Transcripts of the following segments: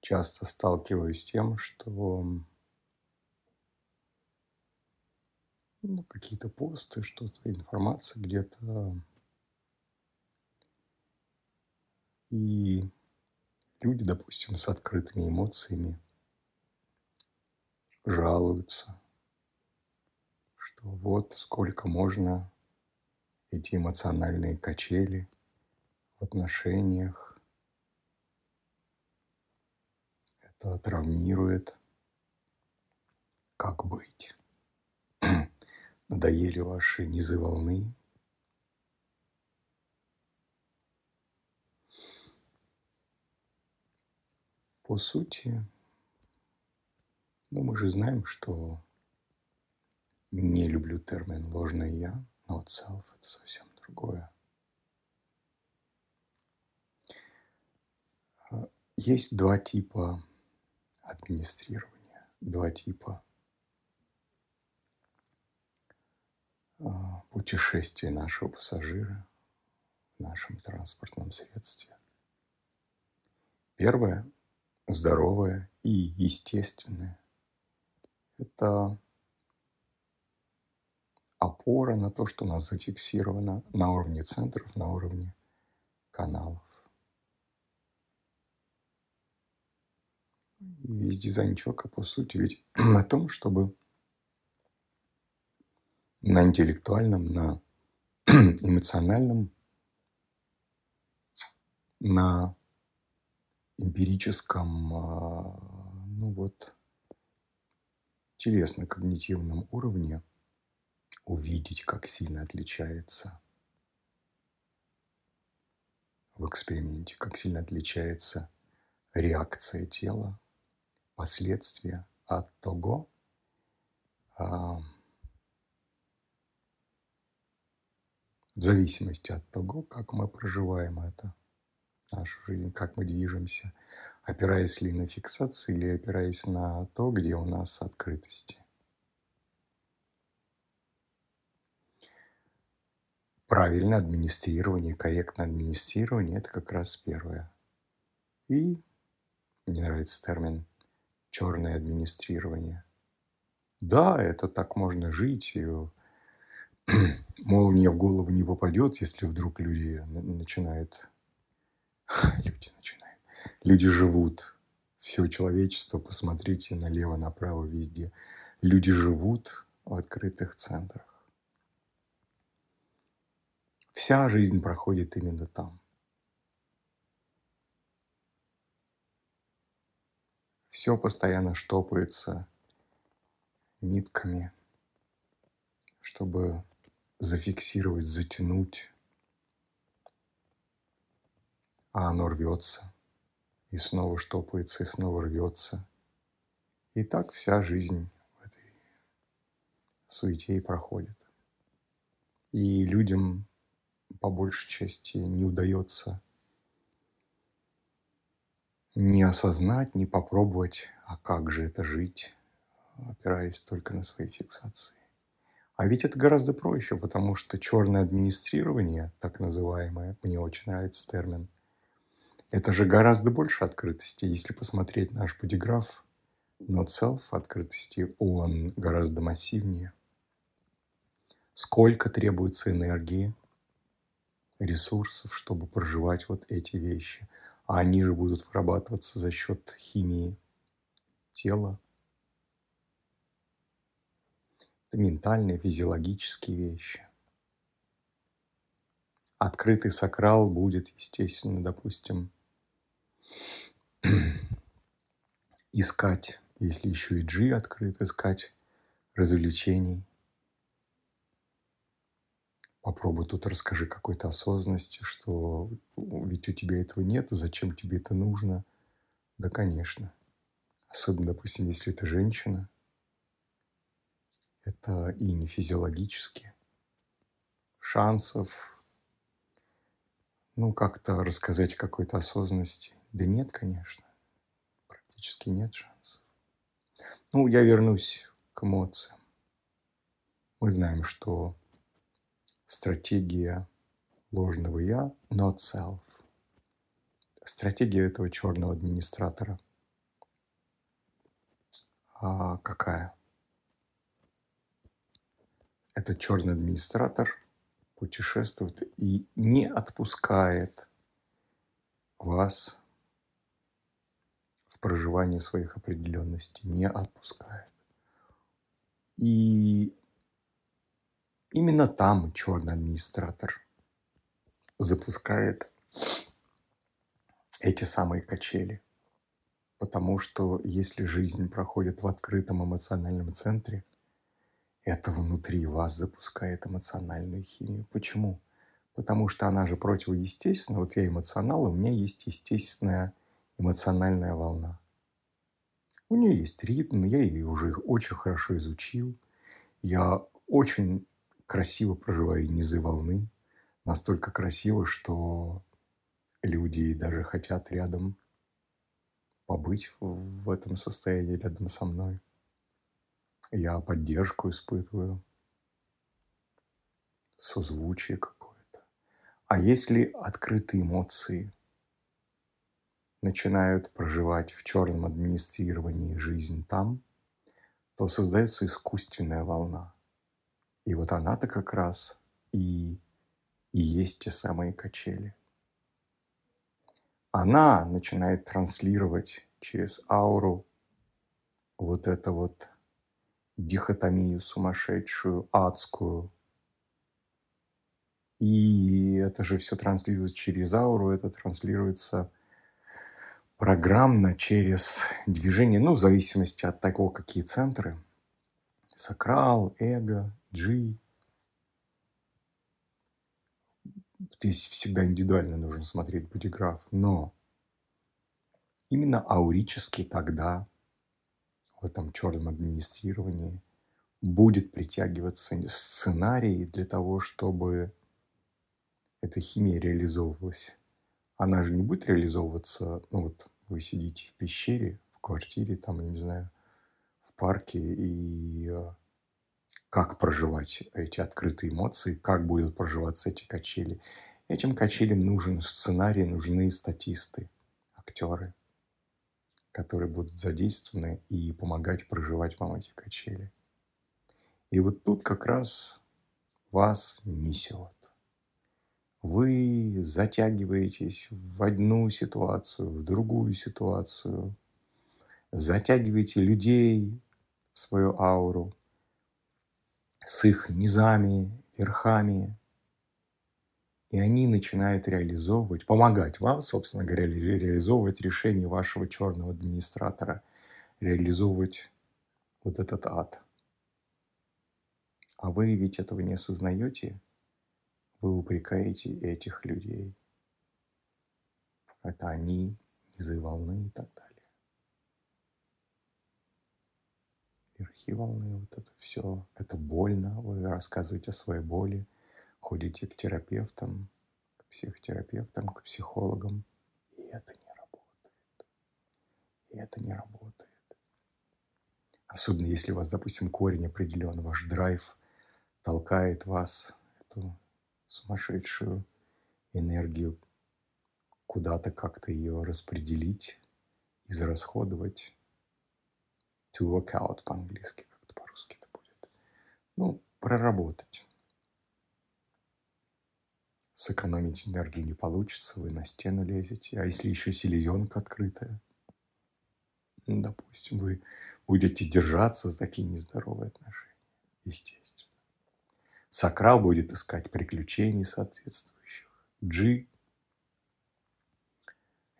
часто сталкиваюсь с тем, что ну, какие-то посты, что-то, информация где-то. И люди, допустим, с открытыми эмоциями жалуются, что вот сколько можно эти эмоциональные качели в отношениях. Это травмирует. Как быть? Надоели ваши низы волны. По сути, ну, мы же знаем, что не люблю термин «ложное я», но self – это совсем другое. Есть два типа администрирования, два типа а, путешествия нашего пассажира в нашем транспортном средстве. Первое – здоровое и естественное. Это опора на то, что у нас зафиксировано на уровне центров, на уровне каналов. Весь дизайн человека, по сути, ведь на том, чтобы на интеллектуальном, на эмоциональном, на эмпирическом, а, ну вот, телесно-когнитивном уровне увидеть, как сильно отличается в эксперименте, как сильно отличается реакция тела, последствия от того, а, в зависимости от того, как мы проживаем это, нашу жизнь, как мы движемся, опираясь ли на фиксации или опираясь на то, где у нас открытости. Правильное администрирование, корректное администрирование – это как раз первое. И мне нравится термин «черное администрирование». Да, это так можно жить, и молния в голову не попадет, если вдруг люди начинают... Люди начинают. Люди живут. Все человечество, посмотрите налево, направо, везде. Люди живут в открытых центрах. Вся жизнь проходит именно там. Все постоянно штопается нитками, чтобы зафиксировать, затянуть, а оно рвется, и снова штопается, и снова рвется. И так вся жизнь в этой суете и проходит. И людям по большей части не удается не осознать, не попробовать, а как же это жить, опираясь только на свои фиксации. А ведь это гораздо проще, потому что черное администрирование, так называемое, мне очень нравится термин, это же гораздо больше открытости. Если посмотреть наш бодиграф Not Self открытости, он гораздо массивнее. Сколько требуется энергии, ресурсов, чтобы проживать вот эти вещи. А они же будут вырабатываться за счет химии тела. Это ментальные, физиологические вещи. Открытый сакрал будет, естественно, допустим, искать, если еще и G открыт, искать развлечений, Попробуй тут расскажи какой-то осознанности, что ведь у тебя этого нет, зачем тебе это нужно? Да, конечно. Особенно, допустим, если ты женщина. Это и не физиологически. Шансов, ну, как-то рассказать какой-то осознанности. Да нет, конечно. Практически нет шансов. Ну, я вернусь к эмоциям. Мы знаем, что стратегия ложного «я» – not self. Стратегия этого черного администратора а, какая? Этот черный администратор путешествует и не отпускает вас в проживании своих определенностей, не отпускает. И именно там черный администратор запускает эти самые качели. Потому что если жизнь проходит в открытом эмоциональном центре, это внутри вас запускает эмоциональную химию. Почему? Потому что она же противоестественна. Вот я эмоционал, и у меня есть естественная эмоциональная волна. У нее есть ритм, я ее уже очень хорошо изучил. Я очень красиво проживаю низы волны. Настолько красиво, что люди даже хотят рядом побыть в этом состоянии рядом со мной. Я поддержку испытываю, созвучие какое-то. А если открытые эмоции начинают проживать в черном администрировании жизнь там, то создается искусственная волна. И вот она-то как раз и, и есть те самые качели она начинает транслировать через ауру вот это вот дихотомию сумасшедшую, адскую. И это же все транслируется через ауру, это транслируется программно через движение, ну, в зависимости от того, какие центры. Сакрал, эго, джи, здесь всегда индивидуально нужно смотреть бодиграф, но именно аурически тогда в этом черном администрировании будет притягиваться сценарий для того, чтобы эта химия реализовывалась. Она же не будет реализовываться, ну вот вы сидите в пещере, в квартире, там, я не знаю, в парке, и э, как проживать эти открытые эмоции, как будут проживаться эти качели. Этим качелям нужен сценарий, нужны статисты, актеры, которые будут задействованы и помогать проживать вам эти качели. И вот тут как раз вас несет. Вы затягиваетесь в одну ситуацию, в другую ситуацию, затягиваете людей в свою ауру – с их низами, верхами. И они начинают реализовывать, помогать вам, собственно говоря, реализовывать решение вашего черного администратора, реализовывать вот этот ад. А вы ведь этого не осознаете, вы упрекаете этих людей. Это они, низы волны и так далее. Верхи волны, вот это все, это больно, вы рассказываете о своей боли, ходите к терапевтам, к психотерапевтам, к психологам, и это не работает. И это не работает. Особенно если у вас, допустим, корень определен, ваш драйв толкает вас, эту сумасшедшую энергию, куда-то как-то ее распределить, израсходовать, to work out по-английски, как-то по-русски это будет. Ну, проработать. Сэкономить энергию не получится, вы на стену лезете. А если еще селезенка открытая, ну, допустим, вы будете держаться за такие нездоровые отношения, естественно. Сакрал будет искать приключений соответствующих. Джи –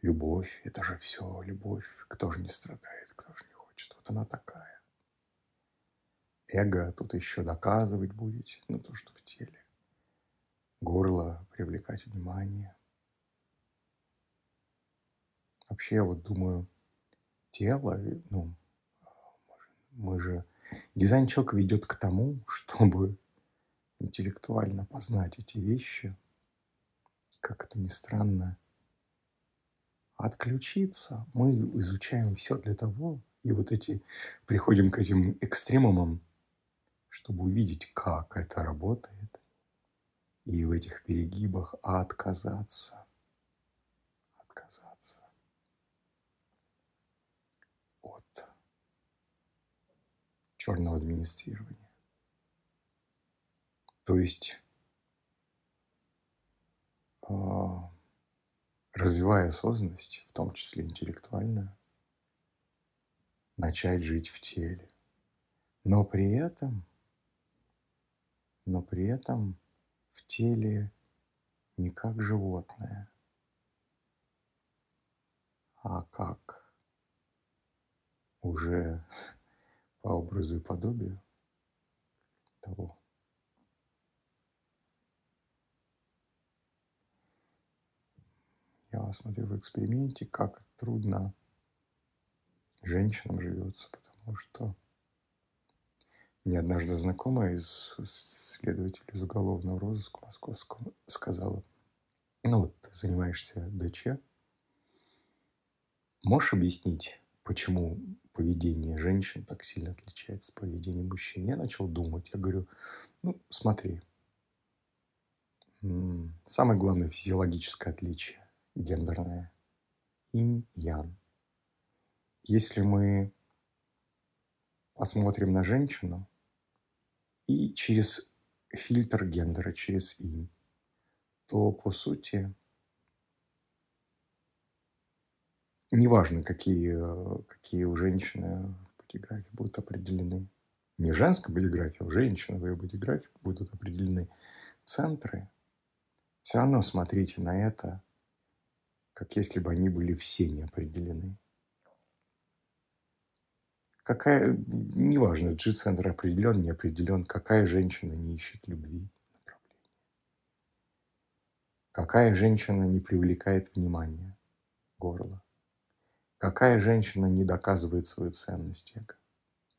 любовь, это же все любовь. Кто же не страдает, кто же не она такая. Эго тут еще доказывать будете, ну то, что в теле. Горло привлекать внимание. Вообще, я вот думаю, тело, ну, мы же... Дизайн человека ведет к тому, чтобы интеллектуально познать эти вещи, как это ни странно, отключиться. Мы изучаем все для того, и вот эти, приходим к этим экстремумам, чтобы увидеть, как это работает, и в этих перегибах отказаться. Отказаться от черного администрирования. То есть, а, развивая осознанность, в том числе интеллектуальную, начать жить в теле. Но при этом, но при этом в теле не как животное, а как уже по образу и подобию того. Я смотрю в эксперименте, как трудно женщинам живется, потому что мне однажды знакомая из следователя из уголовного розыска московского сказала, ну вот ты занимаешься ДЧ, можешь объяснить, почему поведение женщин так сильно отличается от поведения мужчин? Я начал думать, я говорю, ну смотри, самое главное физиологическое отличие гендерное – инь-ян. Если мы посмотрим на женщину и через фильтр гендера, через им, то по сути неважно, какие, какие у женщины в бодиграфе будут определены. Не женская бодиграфия, а у женщины в ее бодиграфе будут определены центры. Все равно смотрите на это, как если бы они были все не определены. Какая, неважно, G-центр определен, не определен, какая женщина не ищет любви. Какая женщина не привлекает внимания, горла. Какая женщина не доказывает свою ценность эго.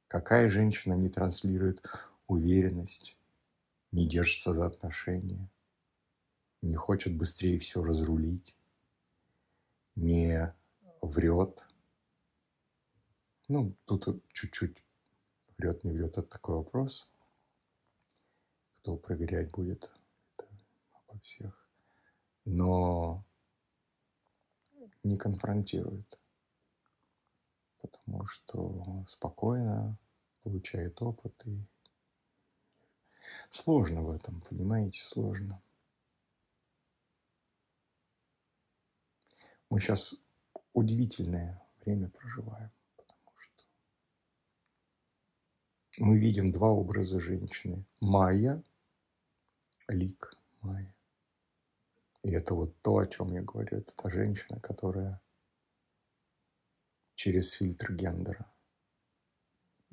Какая женщина не транслирует уверенность, не держится за отношения, не хочет быстрее все разрулить, не врет, ну, тут чуть-чуть врет, не врет, это такой вопрос. Кто проверять будет, это обо всех. Но не конфронтирует, потому что спокойно получает опыт и сложно в этом, понимаете, сложно. Мы сейчас удивительное время проживаем. Мы видим два образа женщины. Майя, лик Майя. И это вот то, о чем я говорю. Это та женщина, которая через фильтр гендера,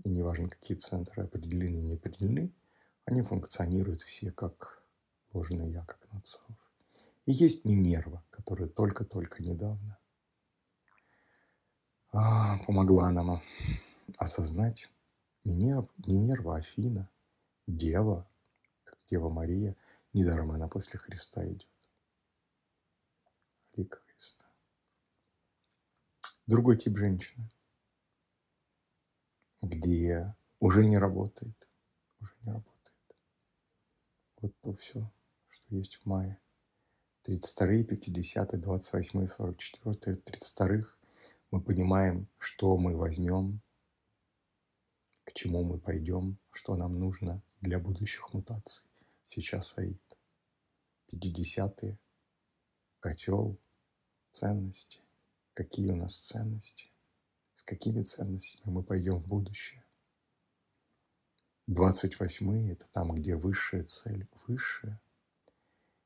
и неважно, какие центры определены и не определены, они функционируют все как ложный я, как нацелов. И есть Минерва, которая только-только недавно а, помогла нам осознать Минерва, Минерва Афина, Дева, как Дева Мария, недаром она после Христа идет. Лика Христа. Другой тип женщины, где уже не работает, уже не работает. Вот то все, что есть в мае. 32, 50, 28, 44, 32 мы понимаем, что мы возьмем, к чему мы пойдем, что нам нужно для будущих мутаций. Сейчас Аид. 50-е. Котел. Ценности. Какие у нас ценности? С какими ценностями мы пойдем в будущее? 28-е – это там, где высшая цель. Высшая.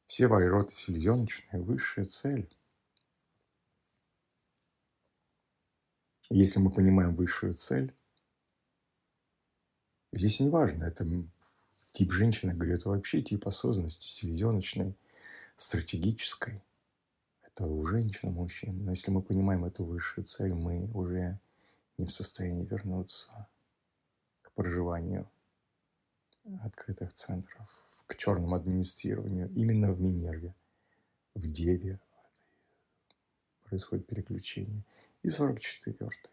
Все вайроты селезеночные – высшая цель. Если мы понимаем высшую цель, Здесь не важно, это тип женщины, говорю, это вообще тип осознанности, селезеночной, стратегической. Это у женщин, у мужчин. Но если мы понимаем эту высшую цель, мы уже не в состоянии вернуться к проживанию открытых центров, к черному администрированию. Именно в Минерве, в Деве происходит переключение. И 44-й.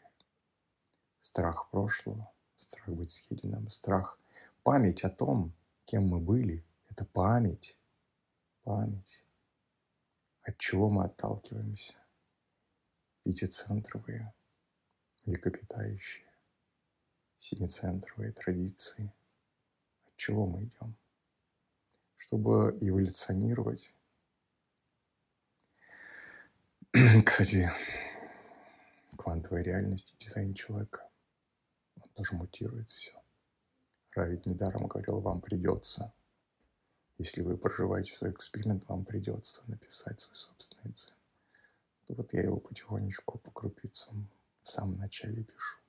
Страх прошлого – страх быть съеденным, страх, память о том, кем мы были, это память, память. От чего мы отталкиваемся? Пятицентровые, млекопитающие. семицентровой традиции. От чего мы идем? Чтобы эволюционировать. Кстати, квантовая реальность и дизайн человека, тоже мутирует все. Равид недаром говорил, вам придется, если вы проживаете свой эксперимент, вам придется написать свой собственный дзен. Вот я его потихонечку по крупицам в самом начале пишу.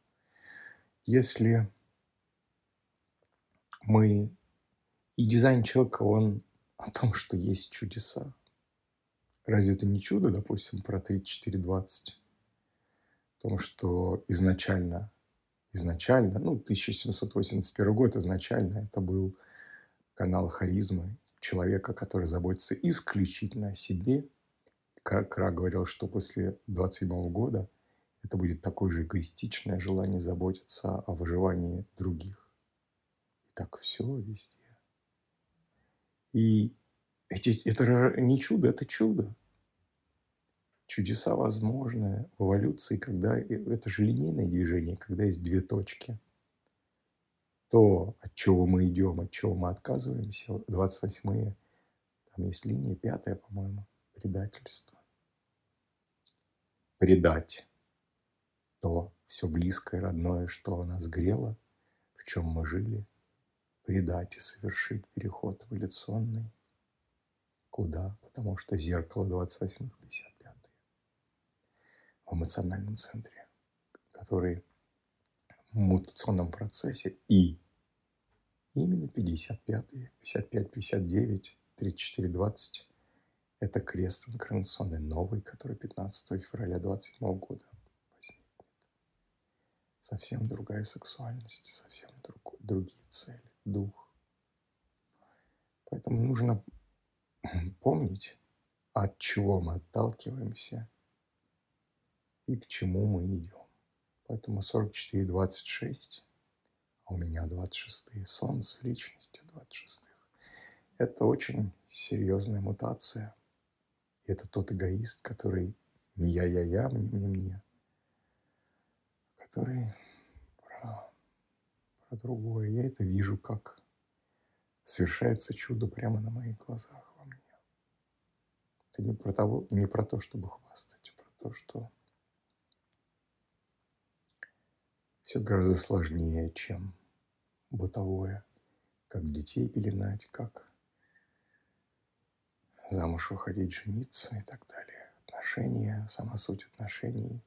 Если мы... И дизайн человека, он о том, что есть чудеса. Разве это не чудо, допустим, про 3420? О том, что изначально, изначально, ну, 1781 год изначально это был канал харизмы человека, который заботится исключительно о себе – Кра говорил, что после 27 года это будет такое же эгоистичное желание заботиться о выживании других. И так все везде. И эти, это же не чудо, это чудо. Чудеса возможны в эволюции, когда это же линейное движение, когда есть две точки. То, от чего мы идем, от чего мы отказываемся, 28-е, там есть линия, пятая, по-моему – предательство. Предать то все близкое, родное, что нас грело, в чем мы жили, предать и совершить переход эволюционный. Куда? Потому что зеркало 28-х, 55 в эмоциональном центре, который в мутационном процессе и именно 55-е, 55, 59, 34, 20 это крест инкарнационный новый, который 15 февраля 27 года возникнет. Совсем другая сексуальность, совсем другой, другие цели, дух. Поэтому нужно помнить, от чего мы отталкиваемся и к чему мы идем. Поэтому 44-26, а у меня 26-е, солнце личности 26-х. Это очень серьезная мутация – это тот эгоист, который не я-я-я, мне-мне-мне, который про, про другое. Я это вижу, как совершается чудо прямо на моих глазах во мне. Это не про, того, не про то, чтобы хвастать, а про то, что все гораздо сложнее, чем бытовое, как детей пеленать, как замуж выходить, жениться и так далее. Отношения, сама суть отношений